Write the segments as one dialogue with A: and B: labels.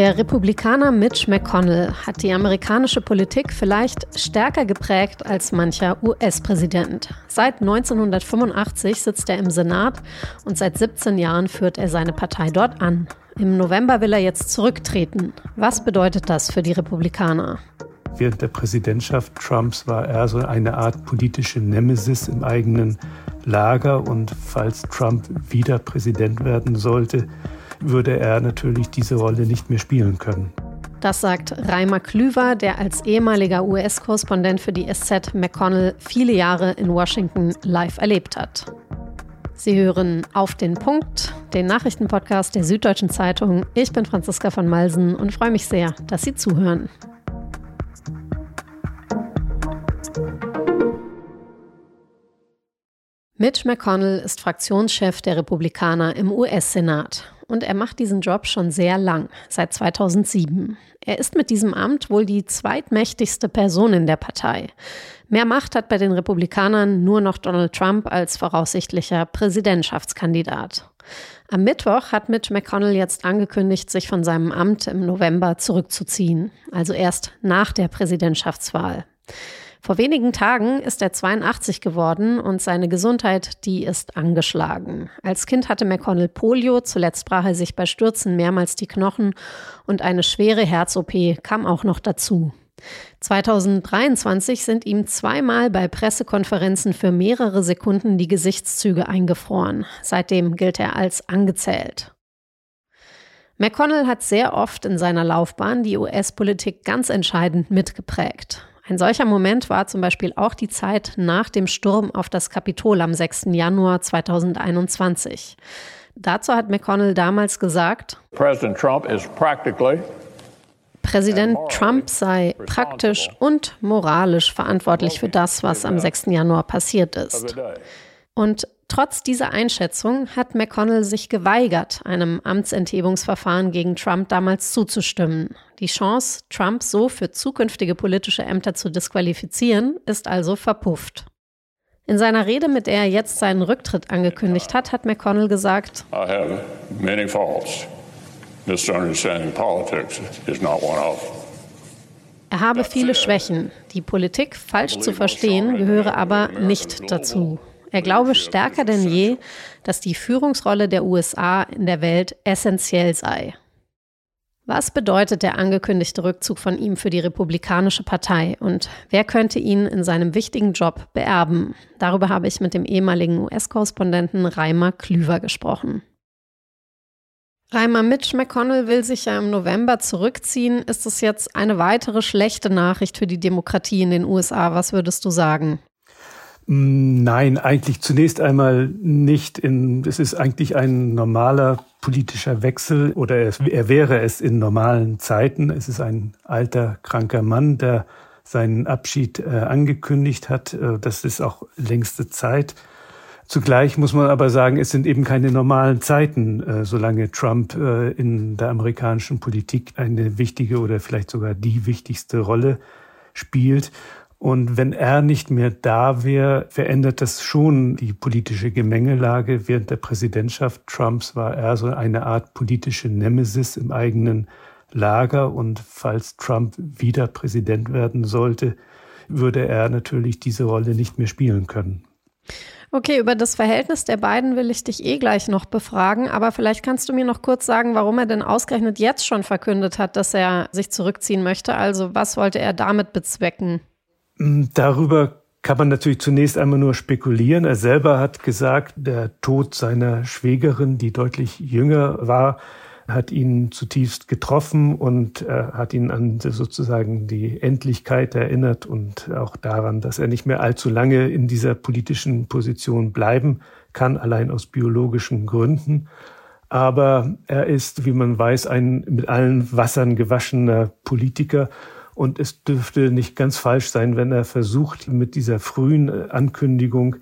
A: Der Republikaner Mitch McConnell hat die amerikanische Politik vielleicht stärker geprägt als mancher US-Präsident. Seit 1985 sitzt er im Senat und seit 17 Jahren führt er seine Partei dort an. Im November will er jetzt zurücktreten. Was bedeutet das für die Republikaner?
B: Während der Präsidentschaft Trumps war er so eine Art politische Nemesis im eigenen Lager und falls Trump wieder Präsident werden sollte, würde er natürlich diese Rolle nicht mehr spielen können.
A: Das sagt Reimer Klüver, der als ehemaliger US-Korrespondent für die SZ McConnell viele Jahre in Washington live erlebt hat. Sie hören auf den Punkt, den Nachrichtenpodcast der Süddeutschen Zeitung. Ich bin Franziska von Malsen und freue mich sehr, dass Sie zuhören. Mitch McConnell ist Fraktionschef der Republikaner im US-Senat und er macht diesen Job schon sehr lang, seit 2007. Er ist mit diesem Amt wohl die zweitmächtigste Person in der Partei. Mehr Macht hat bei den Republikanern nur noch Donald Trump als voraussichtlicher Präsidentschaftskandidat. Am Mittwoch hat Mitch McConnell jetzt angekündigt, sich von seinem Amt im November zurückzuziehen, also erst nach der Präsidentschaftswahl. Vor wenigen Tagen ist er 82 geworden und seine Gesundheit, die ist angeschlagen. Als Kind hatte McConnell Polio, zuletzt brach er sich bei Stürzen mehrmals die Knochen und eine schwere Herz-OP kam auch noch dazu. 2023 sind ihm zweimal bei Pressekonferenzen für mehrere Sekunden die Gesichtszüge eingefroren. Seitdem gilt er als angezählt. McConnell hat sehr oft in seiner Laufbahn die US-Politik ganz entscheidend mitgeprägt. Ein solcher Moment war zum Beispiel auch die Zeit nach dem Sturm auf das Kapitol am 6. Januar 2021. Dazu hat McConnell damals gesagt, Präsident Trump Präsident Trump sei praktisch und moralisch verantwortlich für das, was am 6. Januar passiert ist. Und trotz dieser Einschätzung hat McConnell sich geweigert, einem Amtsenthebungsverfahren gegen Trump damals zuzustimmen. Die Chance, Trump so für zukünftige politische Ämter zu disqualifizieren, ist also verpufft. In seiner Rede, mit der er jetzt seinen Rücktritt angekündigt hat, hat McConnell gesagt, I have many faults. Misunderstanding politics is not one of Er habe viele Schwächen. Die Politik falsch zu verstehen gehöre aber nicht dazu. Er glaube stärker denn je, dass die Führungsrolle der USA in der Welt essentiell sei. Was bedeutet der angekündigte Rückzug von ihm für die Republikanische Partei und wer könnte ihn in seinem wichtigen Job beerben? Darüber habe ich mit dem ehemaligen US-Korrespondenten Reimer Klüver gesprochen. Reimer Mitch McConnell will sich ja im November zurückziehen. Ist es jetzt eine weitere schlechte Nachricht für die Demokratie in den USA? Was würdest du sagen?
B: Mm, nein, eigentlich zunächst einmal nicht. In, es ist eigentlich ein normaler politischer Wechsel oder er, er wäre es in normalen Zeiten. Es ist ein alter, kranker Mann, der seinen Abschied äh, angekündigt hat. Äh, das ist auch längste Zeit. Zugleich muss man aber sagen, es sind eben keine normalen Zeiten, äh, solange Trump äh, in der amerikanischen Politik eine wichtige oder vielleicht sogar die wichtigste Rolle spielt. Und wenn er nicht mehr da wäre, verändert das schon die politische Gemengelage. Während der Präsidentschaft Trumps war er so eine Art politische Nemesis im eigenen Lager. Und falls Trump wieder Präsident werden sollte, würde er natürlich diese Rolle nicht mehr spielen können.
A: Okay, über das Verhältnis der beiden will ich dich eh gleich noch befragen, aber vielleicht kannst du mir noch kurz sagen, warum er denn ausgerechnet jetzt schon verkündet hat, dass er sich zurückziehen möchte. Also was wollte er damit bezwecken?
B: Mm, darüber kann man natürlich zunächst einmal nur spekulieren. Er selber hat gesagt, der Tod seiner Schwägerin, die deutlich jünger war, hat ihn zutiefst getroffen und äh, hat ihn an sozusagen die Endlichkeit erinnert und auch daran, dass er nicht mehr allzu lange in dieser politischen Position bleiben kann, allein aus biologischen Gründen. Aber er ist, wie man weiß, ein mit allen Wassern gewaschener Politiker und es dürfte nicht ganz falsch sein, wenn er versucht, mit dieser frühen äh, Ankündigung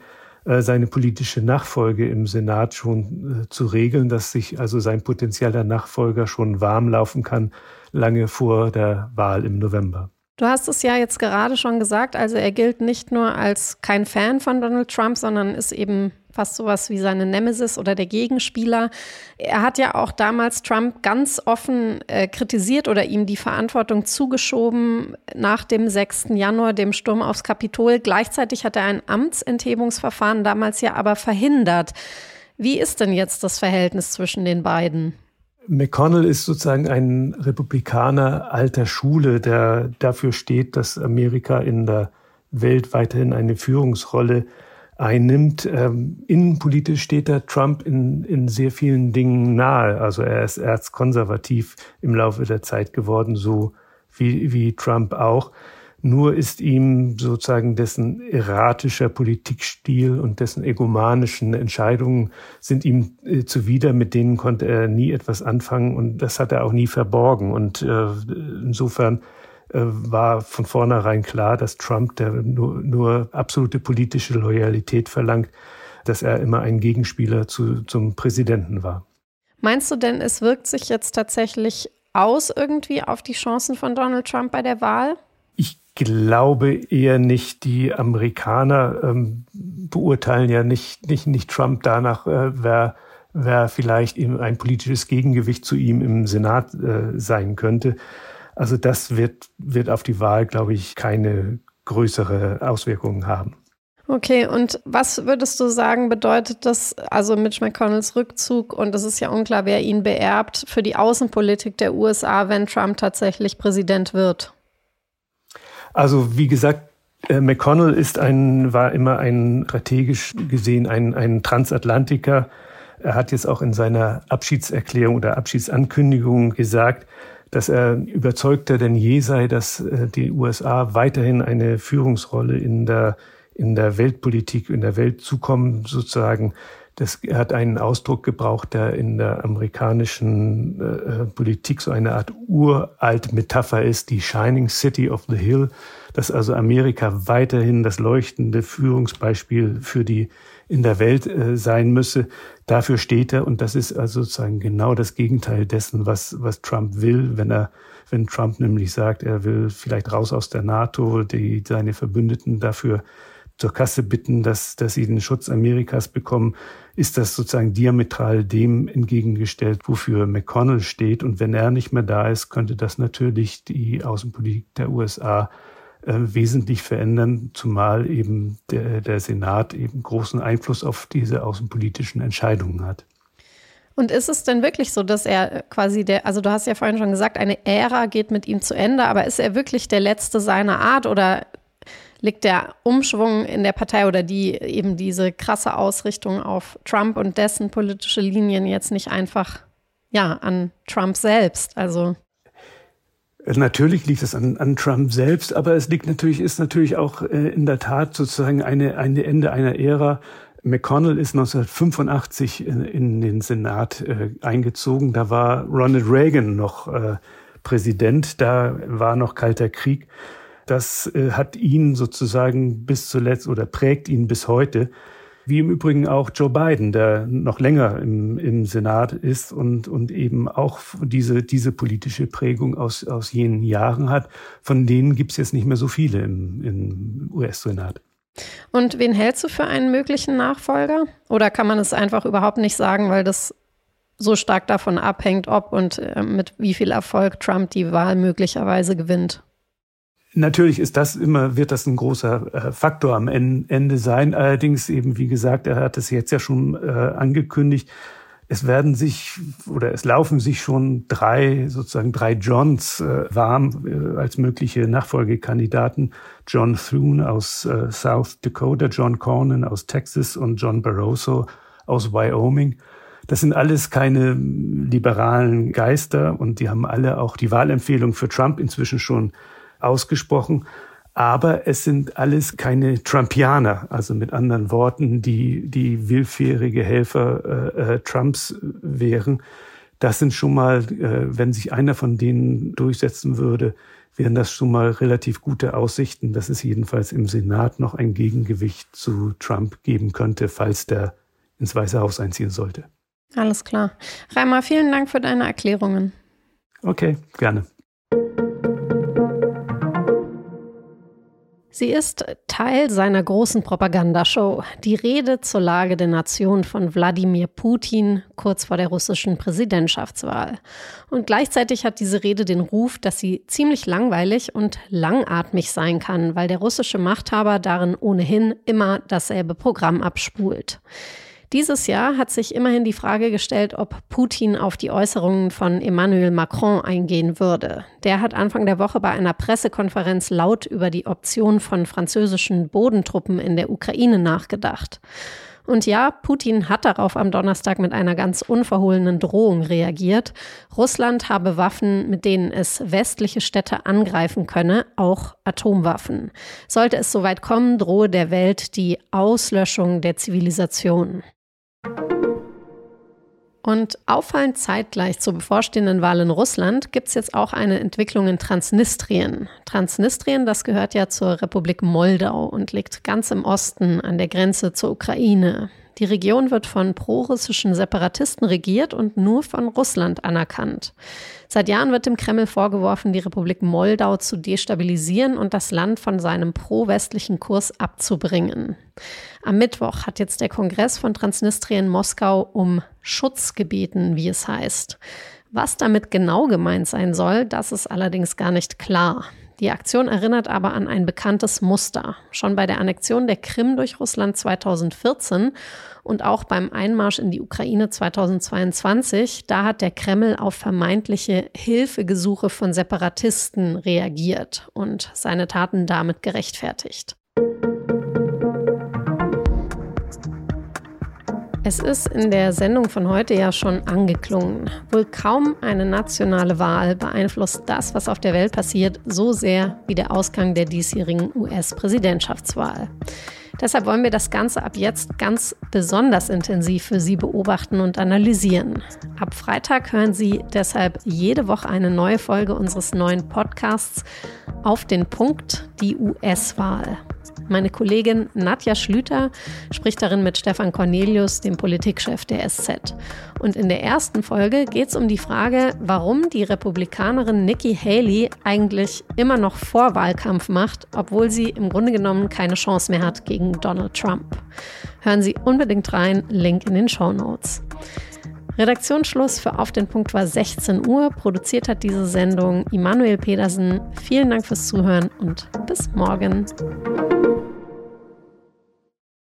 B: äh, seine politische Nachfolge im Senat schon äh, zu regeln, dass sich also sein potenzieller Nachfolger schon warm laufen kann, lange vor der Wahl im November.
A: Du hast es ja jetzt gerade schon gesagt, also er gilt nicht nur als kein Fan von Donald Trump, sondern ist eben fast sowas wie seine Nemesis oder der Gegenspieler. Er hat ja auch damals Trump ganz offen äh, kritisiert oder ihm die Verantwortung zugeschoben nach dem 6. Januar, dem Sturm aufs Kapitol. Gleichzeitig hat er ein Amtsenthebungsverfahren damals ja aber verhindert. Wie ist denn jetzt das Verhältnis zwischen den beiden?
B: McConnell ist sozusagen ein Republikaner alter Schule, der dafür steht, dass Amerika in der Welt weiterhin eine Führungsrolle einnimmt. Ähm, innenpolitisch steht er Trump in, in sehr vielen Dingen nahe. Also er ist erzkonservativ im Laufe der Zeit geworden, so wie, wie Trump auch. Nur ist ihm sozusagen dessen erratischer Politikstil und dessen egomanischen Entscheidungen sind ihm äh, zuwider, mit denen konnte er nie etwas anfangen und das hat er auch nie verborgen. Und äh, insofern war von vornherein klar, dass Trump, der nur, nur absolute politische Loyalität verlangt, dass er immer ein Gegenspieler zu, zum Präsidenten war.
A: Meinst du denn, es wirkt sich jetzt tatsächlich aus irgendwie auf die Chancen von Donald Trump bei der Wahl?
B: glaube eher nicht. Die Amerikaner ähm, beurteilen ja nicht, nicht, nicht Trump danach, äh, wer, wer vielleicht ein politisches Gegengewicht zu ihm im Senat äh, sein könnte. Also das wird, wird auf die Wahl, glaube ich, keine größere Auswirkungen haben.
A: Okay, und was würdest du sagen, bedeutet das, also Mitch McConnells Rückzug, und es ist ja unklar, wer ihn beerbt, für die Außenpolitik der USA, wenn Trump tatsächlich Präsident wird?
B: Also wie gesagt, äh, McConnell ist ein, war immer ein strategisch gesehen ein, ein Transatlantiker. Er hat jetzt auch in seiner Abschiedserklärung oder Abschiedsankündigung gesagt, dass er überzeugter denn je sei, dass äh, die USA weiterhin eine Führungsrolle in der, in der Weltpolitik, in der Welt zukommen, sozusagen. Das hat einen Ausdruck gebraucht, der in der amerikanischen äh, Politik so eine Art uralt Metapher ist, die Shining City of the Hill, dass also Amerika weiterhin das leuchtende Führungsbeispiel für die in der Welt äh, sein müsse. Dafür steht er und das ist also sozusagen genau das Gegenteil dessen, was, was Trump will, wenn er wenn Trump nämlich sagt, er will vielleicht raus aus der NATO, die seine Verbündeten dafür zur Kasse bitten, dass, dass sie den Schutz Amerikas bekommen, ist das sozusagen diametral dem entgegengestellt, wofür McConnell steht. Und wenn er nicht mehr da ist, könnte das natürlich die Außenpolitik der USA äh, wesentlich verändern, zumal eben der, der Senat eben großen Einfluss auf diese außenpolitischen Entscheidungen hat.
A: Und ist es denn wirklich so, dass er quasi der, also du hast ja vorhin schon gesagt, eine Ära geht mit ihm zu Ende, aber ist er wirklich der Letzte seiner Art oder liegt der Umschwung in der Partei oder die eben diese krasse Ausrichtung auf Trump und dessen politische Linien jetzt nicht einfach ja an Trump selbst? Also
B: Natürlich liegt es an, an Trump selbst, aber es liegt natürlich, ist natürlich auch äh, in der Tat sozusagen eine, eine Ende einer Ära. McConnell ist 1985 in, in den Senat äh, eingezogen. Da war Ronald Reagan noch äh, Präsident. Da war noch Kalter Krieg. Das äh, hat ihn sozusagen bis zuletzt oder prägt ihn bis heute. Wie im Übrigen auch Joe Biden, der noch länger im, im Senat ist und, und eben auch diese, diese politische Prägung aus, aus jenen Jahren hat. Von denen gibt es jetzt nicht mehr so viele im, im US-Senat.
A: Und wen hältst du für einen möglichen Nachfolger? Oder kann man es einfach überhaupt nicht sagen, weil das so stark davon abhängt, ob und äh, mit wie viel Erfolg Trump die Wahl möglicherweise gewinnt?
B: Natürlich ist das immer, wird das ein großer äh, Faktor am Ende sein. Allerdings eben, wie gesagt, er hat es jetzt ja schon äh, angekündigt. Es werden sich oder es laufen sich schon drei, sozusagen drei Johns äh, warm als mögliche Nachfolgekandidaten. John Thune aus South Dakota, John Cornyn aus Texas und John Barroso aus Wyoming. Das sind alles keine liberalen Geister und die haben alle auch die Wahlempfehlung für Trump inzwischen schon ausgesprochen. Aber es sind alles keine Trumpianer, also mit anderen Worten, die, die willfährige Helfer äh, äh, Trumps wären. Das sind schon mal, äh, wenn sich einer von denen durchsetzen würde, wären das schon mal relativ gute Aussichten, dass es jedenfalls im Senat noch ein Gegengewicht zu Trump geben könnte, falls der ins Weiße Haus einziehen sollte.
A: Alles klar. Reimer, vielen Dank für deine Erklärungen.
B: Okay, gerne.
A: Sie ist Teil seiner großen Propagandashow, die Rede zur Lage der Nation von Wladimir Putin kurz vor der russischen Präsidentschaftswahl. Und gleichzeitig hat diese Rede den Ruf, dass sie ziemlich langweilig und langatmig sein kann, weil der russische Machthaber darin ohnehin immer dasselbe Programm abspult. Dieses Jahr hat sich immerhin die Frage gestellt, ob Putin auf die Äußerungen von Emmanuel Macron eingehen würde. Der hat Anfang der Woche bei einer Pressekonferenz laut über die Option von französischen Bodentruppen in der Ukraine nachgedacht. Und ja, Putin hat darauf am Donnerstag mit einer ganz unverhohlenen Drohung reagiert. Russland habe Waffen, mit denen es westliche Städte angreifen könne, auch Atomwaffen. Sollte es soweit kommen, drohe der Welt die Auslöschung der Zivilisation. Und auffallend zeitgleich zur bevorstehenden Wahl in Russland gibt es jetzt auch eine Entwicklung in Transnistrien. Transnistrien, das gehört ja zur Republik Moldau und liegt ganz im Osten an der Grenze zur Ukraine. Die Region wird von prorussischen Separatisten regiert und nur von Russland anerkannt. Seit Jahren wird dem Kreml vorgeworfen, die Republik Moldau zu destabilisieren und das Land von seinem pro-westlichen Kurs abzubringen. Am Mittwoch hat jetzt der Kongress von Transnistrien Moskau um Schutz gebeten, wie es heißt. Was damit genau gemeint sein soll, das ist allerdings gar nicht klar. Die Aktion erinnert aber an ein bekanntes Muster. Schon bei der Annexion der Krim durch Russland 2014 und auch beim Einmarsch in die Ukraine 2022, da hat der Kreml auf vermeintliche Hilfegesuche von Separatisten reagiert und seine Taten damit gerechtfertigt. Es ist in der Sendung von heute ja schon angeklungen. Wohl kaum eine nationale Wahl beeinflusst das, was auf der Welt passiert, so sehr wie der Ausgang der diesjährigen US-Präsidentschaftswahl. Deshalb wollen wir das Ganze ab jetzt ganz besonders intensiv für Sie beobachten und analysieren. Ab Freitag hören Sie deshalb jede Woche eine neue Folge unseres neuen Podcasts auf den Punkt die US-Wahl. Meine Kollegin Nadja Schlüter spricht darin mit Stefan Cornelius, dem Politikchef der SZ. Und in der ersten Folge geht es um die Frage, warum die Republikanerin Nikki Haley eigentlich immer noch Vorwahlkampf macht, obwohl sie im Grunde genommen keine Chance mehr hat gegen Donald Trump. Hören Sie unbedingt rein, Link in den Show Notes. Redaktionsschluss für Auf den Punkt war 16 Uhr. Produziert hat diese Sendung Immanuel Pedersen. Vielen Dank fürs Zuhören und bis morgen.